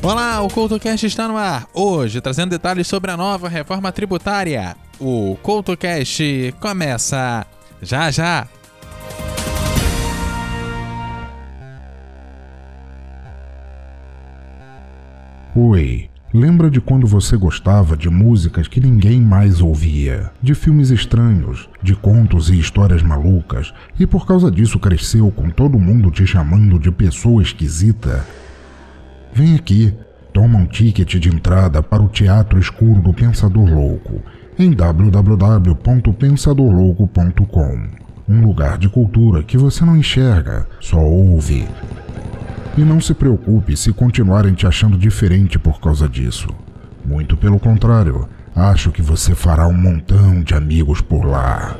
Olá, o CoutoCast está no ar. Hoje, trazendo detalhes sobre a nova reforma tributária. O CoutoCast começa já já. Oi, lembra de quando você gostava de músicas que ninguém mais ouvia, de filmes estranhos, de contos e histórias malucas, e por causa disso cresceu com todo mundo te chamando de pessoa esquisita? Vem aqui, toma um ticket de entrada para o Teatro Escuro do Pensador Louco em www.pensadorlouco.com. Um lugar de cultura que você não enxerga, só ouve. E não se preocupe se continuarem te achando diferente por causa disso. Muito pelo contrário, acho que você fará um montão de amigos por lá.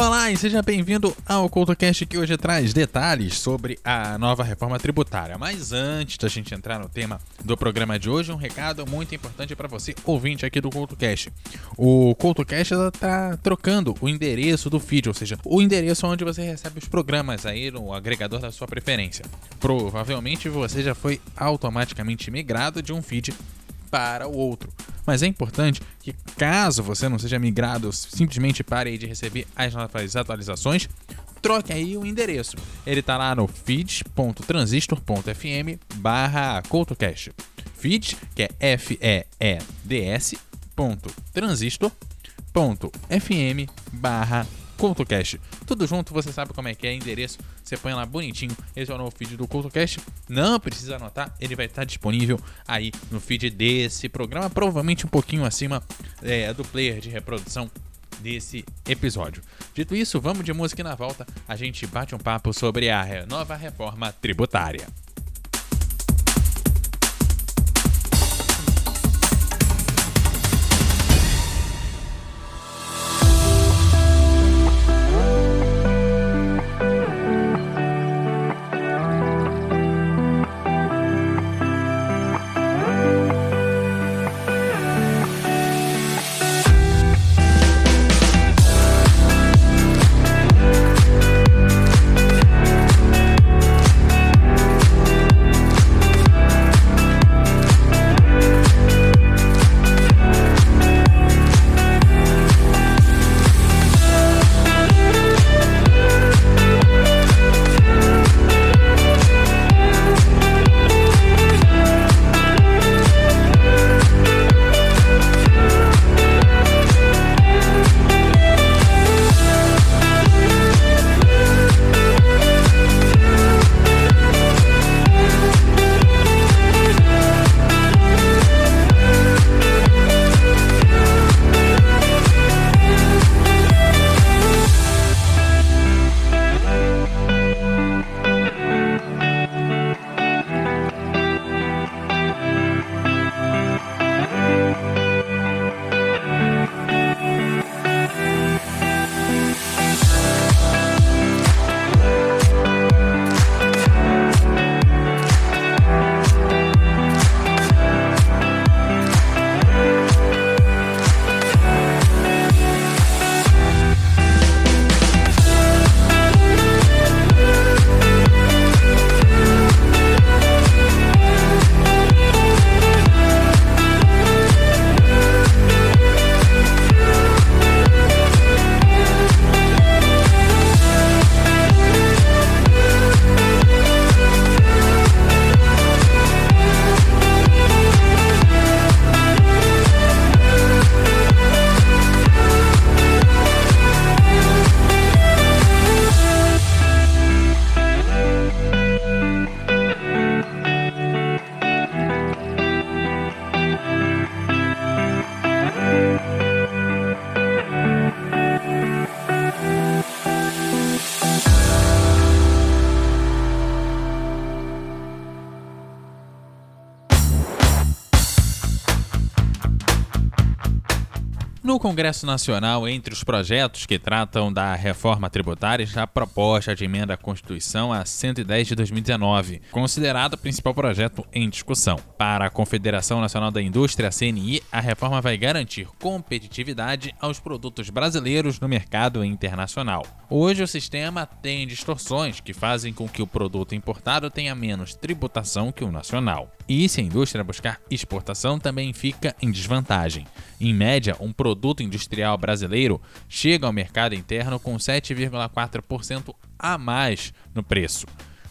Olá e seja bem-vindo ao CoutoCast que hoje traz detalhes sobre a nova reforma tributária. Mas antes da gente entrar no tema do programa de hoje, um recado muito importante para você, ouvinte aqui do CoutoCast. O CoutoCast está trocando o endereço do feed, ou seja, o endereço onde você recebe os programas aí no agregador da sua preferência. Provavelmente você já foi automaticamente migrado de um feed para o outro. Mas é importante que, caso você não seja migrado, simplesmente pare de receber as atualizações, troque aí o endereço. Ele está lá no feed.transistor.fm barra. Feed, que é F-E-E-D-S, transistor.fm barra CoutoCast. Tudo junto, você sabe como é que é, endereço, você põe lá bonitinho. Esse é o novo feed do CoutoCast. Não precisa anotar, ele vai estar disponível aí no feed desse programa, provavelmente um pouquinho acima é, do player de reprodução desse episódio. Dito isso, vamos de música e na volta a gente bate um papo sobre a nova reforma tributária. Congresso Nacional, entre os projetos que tratam da reforma tributária, está a proposta de emenda à Constituição a 110 de 2019, considerado o principal projeto em discussão. Para a Confederação Nacional da Indústria, a CNI, a reforma vai garantir competitividade aos produtos brasileiros no mercado internacional. Hoje, o sistema tem distorções que fazem com que o produto importado tenha menos tributação que o nacional. E se a indústria buscar exportação, também fica em desvantagem. Em média, um produto industrial brasileiro chega ao mercado interno com 7,4% a mais no preço.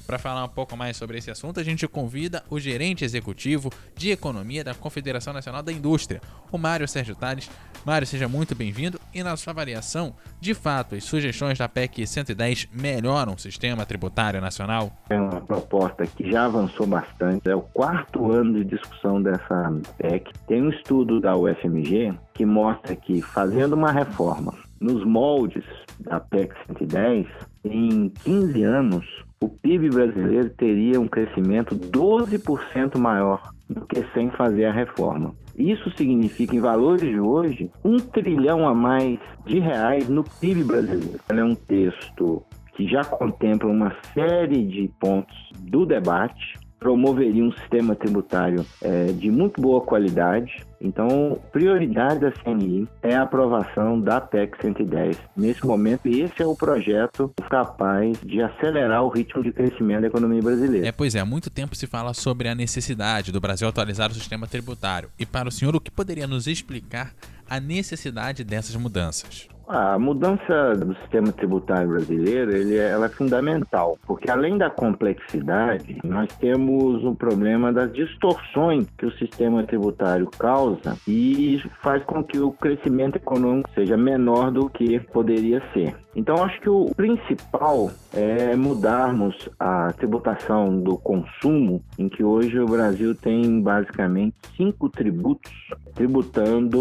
Para falar um pouco mais sobre esse assunto, a gente convida o gerente executivo de economia da Confederação Nacional da Indústria, o Mário Sérgio Tales. Mário, seja muito bem-vindo. E na sua avaliação, de fato, as sugestões da PEC 110 melhoram o sistema tributário nacional? É uma proposta que já avançou bastante. É o quarto ano de discussão dessa PEC. Tem um estudo da UFMG que mostra que, fazendo uma reforma nos moldes da PEC 110, em 15 anos, o PIB brasileiro teria um crescimento 12% maior do que sem fazer a reforma. Isso significa, em valores de hoje, um trilhão a mais de reais no PIB brasileiro. É um texto que já contempla uma série de pontos do debate, promoveria um sistema tributário é, de muito boa qualidade. Então, prioridade da CNI é a aprovação da PEC 110 nesse momento, e esse é o projeto capaz de acelerar o ritmo de crescimento da economia brasileira. É, pois é, há muito tempo se fala sobre a necessidade do Brasil atualizar o sistema tributário. E para o senhor, o que poderia nos explicar a necessidade dessas mudanças? A mudança do sistema tributário brasileiro ele é, ela é fundamental, porque além da complexidade, nós temos um problema das distorções que o sistema tributário causa e faz com que o crescimento econômico seja menor do que poderia ser. Então, acho que o principal é mudarmos a tributação do consumo, em que hoje o Brasil tem basicamente cinco tributos tributando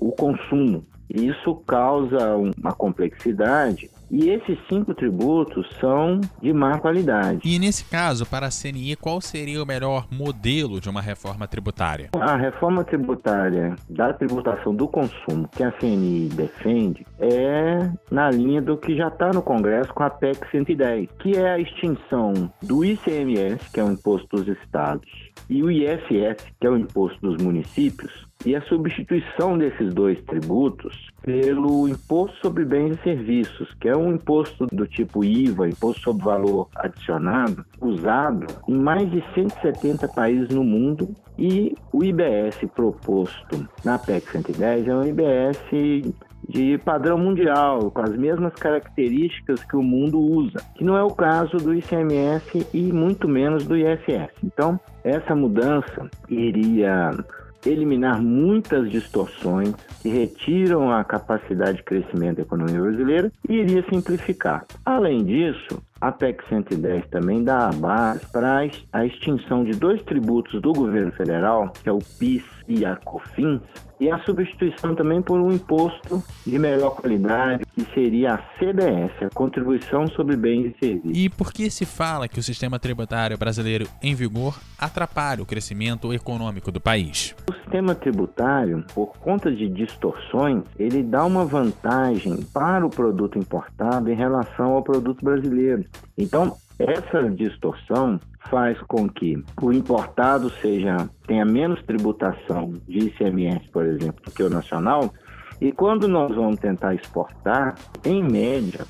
o consumo. Isso causa uma complexidade e esses cinco tributos são de má qualidade. E nesse caso, para a CNI, qual seria o melhor modelo de uma reforma tributária? A reforma tributária da tributação do consumo que a CNI defende é na linha do que já está no Congresso com a PEC 110, que é a extinção do ICMS, que é o imposto dos estados, e o ISS, que é o imposto dos municípios, e a substituição desses dois tributos pelo imposto sobre bens e serviços, que é um imposto do tipo IVA, imposto sobre valor adicionado, usado em mais de 170 países no mundo, e o IBS proposto na PEC 110 é um IBS de padrão mundial, com as mesmas características que o mundo usa, que não é o caso do ICMS e muito menos do ISS. Então, essa mudança iria eliminar muitas distorções que retiram a capacidade de crescimento da economia brasileira e iria simplificar. Além disso, a PEC 110 também dá a base para a extinção de dois tributos do governo federal, que é o PIS e a COFINS, e a substituição também por um imposto de melhor qualidade, que seria a CBS, a Contribuição sobre Bens e Serviços. E por que se fala que o sistema tributário brasileiro em vigor atrapalha o crescimento econômico do país? O sistema tributário, por conta de distorções, ele dá uma vantagem para o produto importado em relação ao produto brasileiro. Então, essa distorção faz com que o importado seja tenha menos tributação de ICMS, por exemplo, do que o nacional. E quando nós vamos tentar exportar, em média,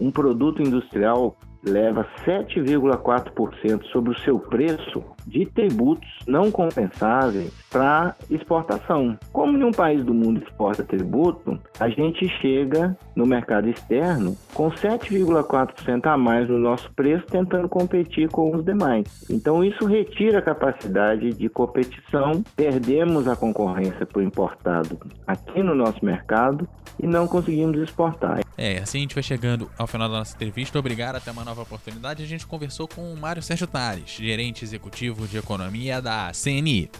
um produto industrial leva 7,4% sobre o seu preço de tributos não compensáveis para exportação. Como nenhum país do mundo exporta tributo, a gente chega no mercado externo com 7,4% a mais no nosso preço, tentando competir com os demais. Então, isso retira a capacidade de competição, perdemos a concorrência para o importado aqui no nosso mercado e não conseguimos exportar. É, assim a gente vai chegando ao final da nossa entrevista. Obrigado, até uma nova oportunidade. A gente conversou com o Mário Sérgio Tales, gerente executivo de economia da CNI.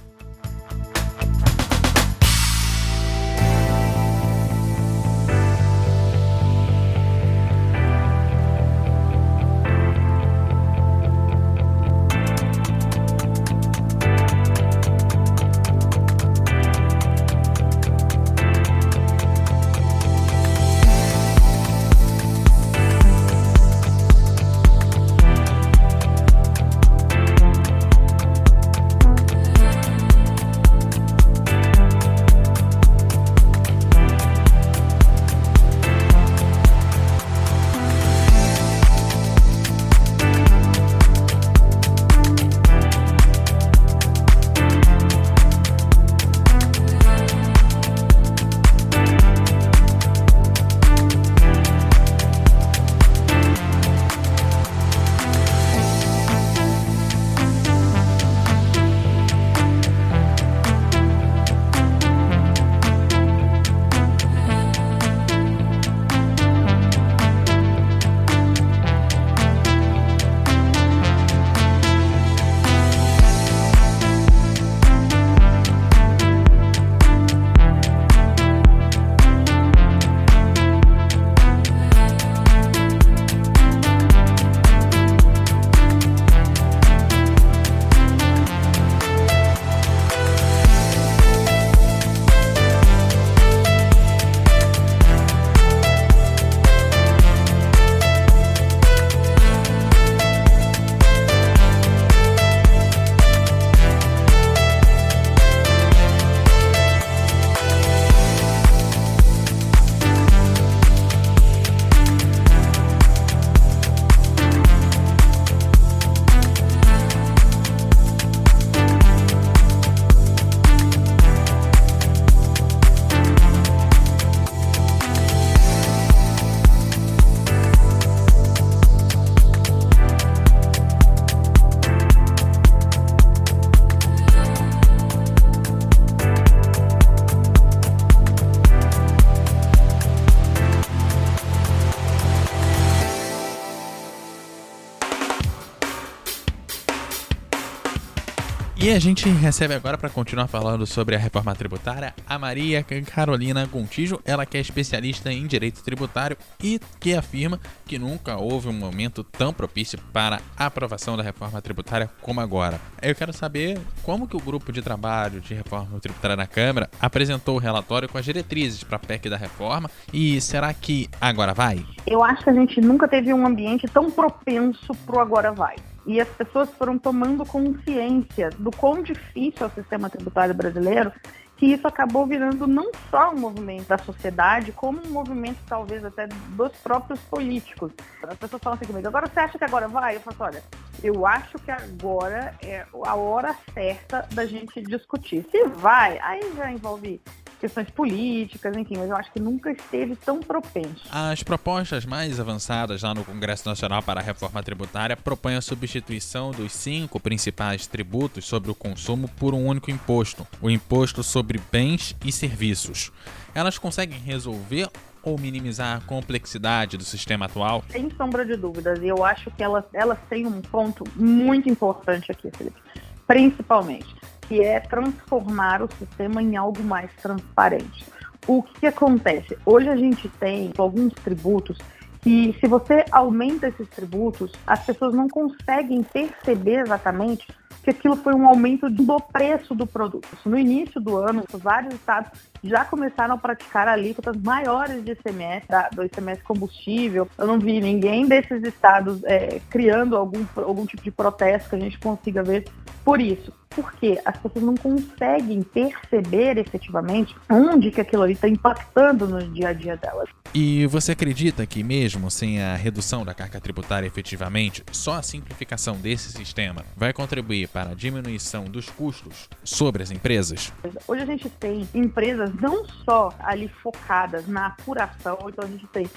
Gente recebe agora para continuar falando sobre a reforma tributária a Maria Carolina Gontijo, ela que é especialista em direito tributário e que afirma que nunca houve um momento tão propício para a aprovação da reforma tributária como agora. Eu quero saber como que o grupo de trabalho de reforma tributária na Câmara apresentou o relatório com as diretrizes para a PEC da reforma e será que agora vai? Eu acho que a gente nunca teve um ambiente tão propenso para o agora vai e as pessoas foram tomando consciência do quão difícil é o sistema tributário brasileiro, que isso acabou virando não só um movimento da sociedade, como um movimento talvez até dos próprios políticos. As pessoas falam assim comigo, agora você acha que agora vai? Eu falo assim, olha, eu acho que agora é a hora certa da gente discutir. Se vai, aí já envolve questões políticas, enfim, mas eu acho que nunca esteve tão propenso. As propostas mais avançadas lá no Congresso Nacional para a Reforma Tributária propõem a substituição dos cinco principais tributos sobre o consumo por um único imposto, o Imposto sobre Bens e Serviços. Elas conseguem resolver ou minimizar a complexidade do sistema atual? Sem sombra de dúvidas, e eu acho que elas, elas têm um ponto muito importante aqui, Felipe. Principalmente, que é transformar o sistema em algo mais transparente. O que, acontece? Hoje a gente tem alguns tributos que, se você aumenta esses tributos, as pessoas não conseguem perceber exatamente que aquilo foi um aumento do preço do produto. No início do ano, vários estados já começaram a praticar alíquotas maiores de ICMS, do ICMS combustível. Eu não vi ninguém desses estados é, criando algum, algum tipo de protesto que a gente consiga ver por isso. Porque as pessoas não conseguem perceber efetivamente onde que aquilo ali está impactando no dia a dia delas. E você acredita que mesmo sem a redução da carga tributária efetivamente, só a simplificação desse sistema vai contribuir para a diminuição dos custos sobre as empresas? Hoje a gente tem empresas não só ali focadas na apuração, então a gente tem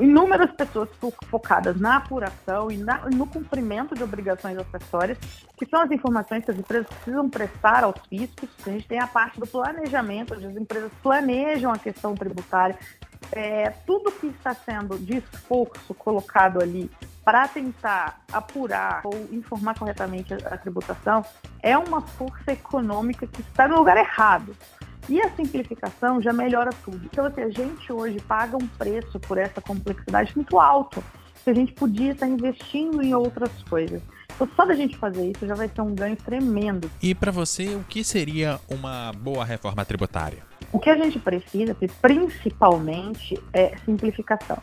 inúmeras pessoas focadas na apuração e na, no cumprimento de obrigações acessórias, que são as informações que as empresas precisam prestar aos fiscos. A gente tem a parte do planejamento, onde as empresas planejam a questão tributária. É, tudo que está sendo de esforço colocado ali para tentar apurar ou informar corretamente a, a tributação é uma força econômica que está no lugar errado. E a simplificação já melhora tudo. Então, assim, a gente hoje paga um preço por essa complexidade muito alto, que a gente podia estar investindo em outras coisas. Então, só da gente fazer isso já vai ter um ganho tremendo. E para você, o que seria uma boa reforma tributária? O que a gente precisa, principalmente, é simplificação.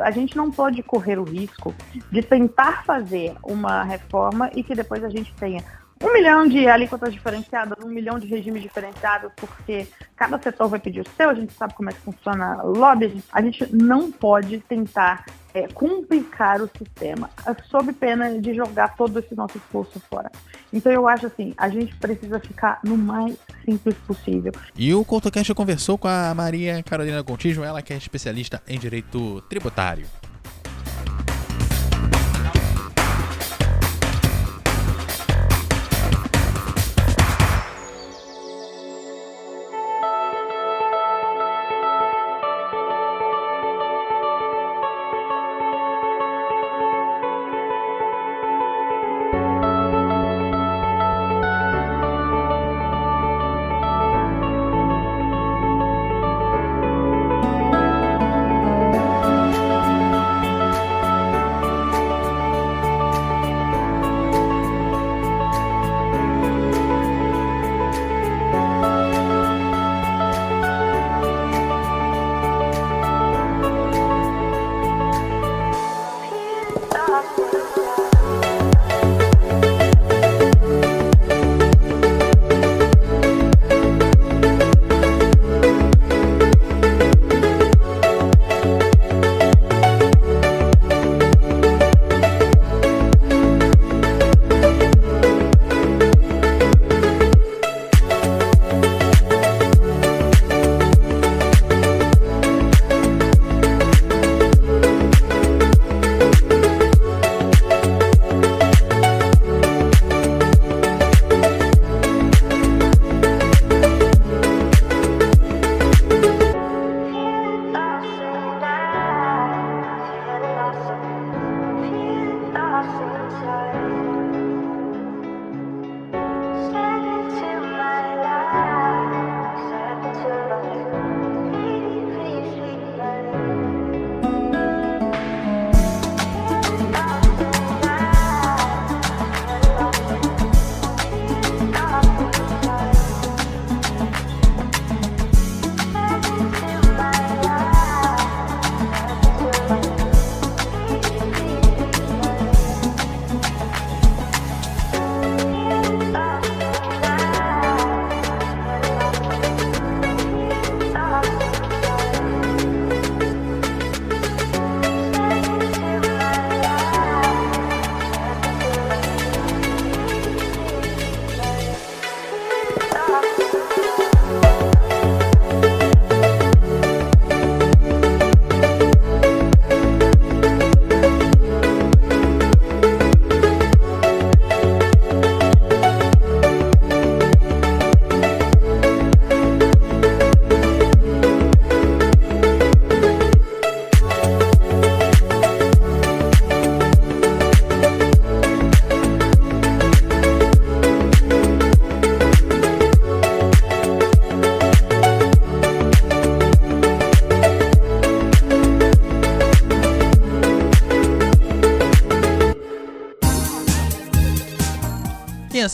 A gente não pode correr o risco de tentar fazer uma reforma e que depois a gente tenha um milhão de alíquotas diferenciadas, um milhão de regimes diferenciados, porque cada setor vai pedir o seu, a gente sabe como é que funciona o lobby, a gente não pode tentar é, complicar o sistema, sob pena de jogar todo esse nosso esforço fora. Então eu acho assim, a gente precisa ficar no mais simples possível. E o CoutoCast conversou com a Maria Carolina Contijo, ela que é especialista em direito tributário.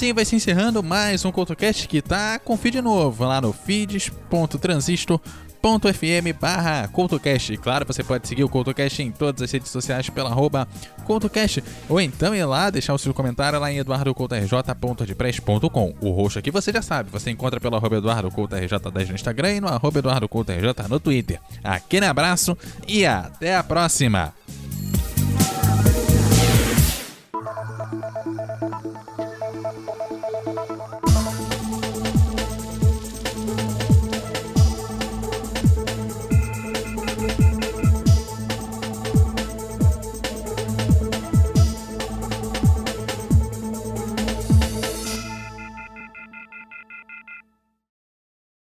Assim vai se encerrando mais um CoutoCast que tá com feed novo lá no feeds.transistor.fm barra CoutoCast. Claro, você pode seguir o CoutoCast em todas as redes sociais pela arroba CoutoCast ou então ir lá deixar o seu comentário lá em eduardocoutorj.wordpress.com. O roxo aqui você já sabe, você encontra pelo arroba EduardoCoutoRJ10 no Instagram e no arroba EduardoCoutoRJ no Twitter. Aquele abraço e até a próxima!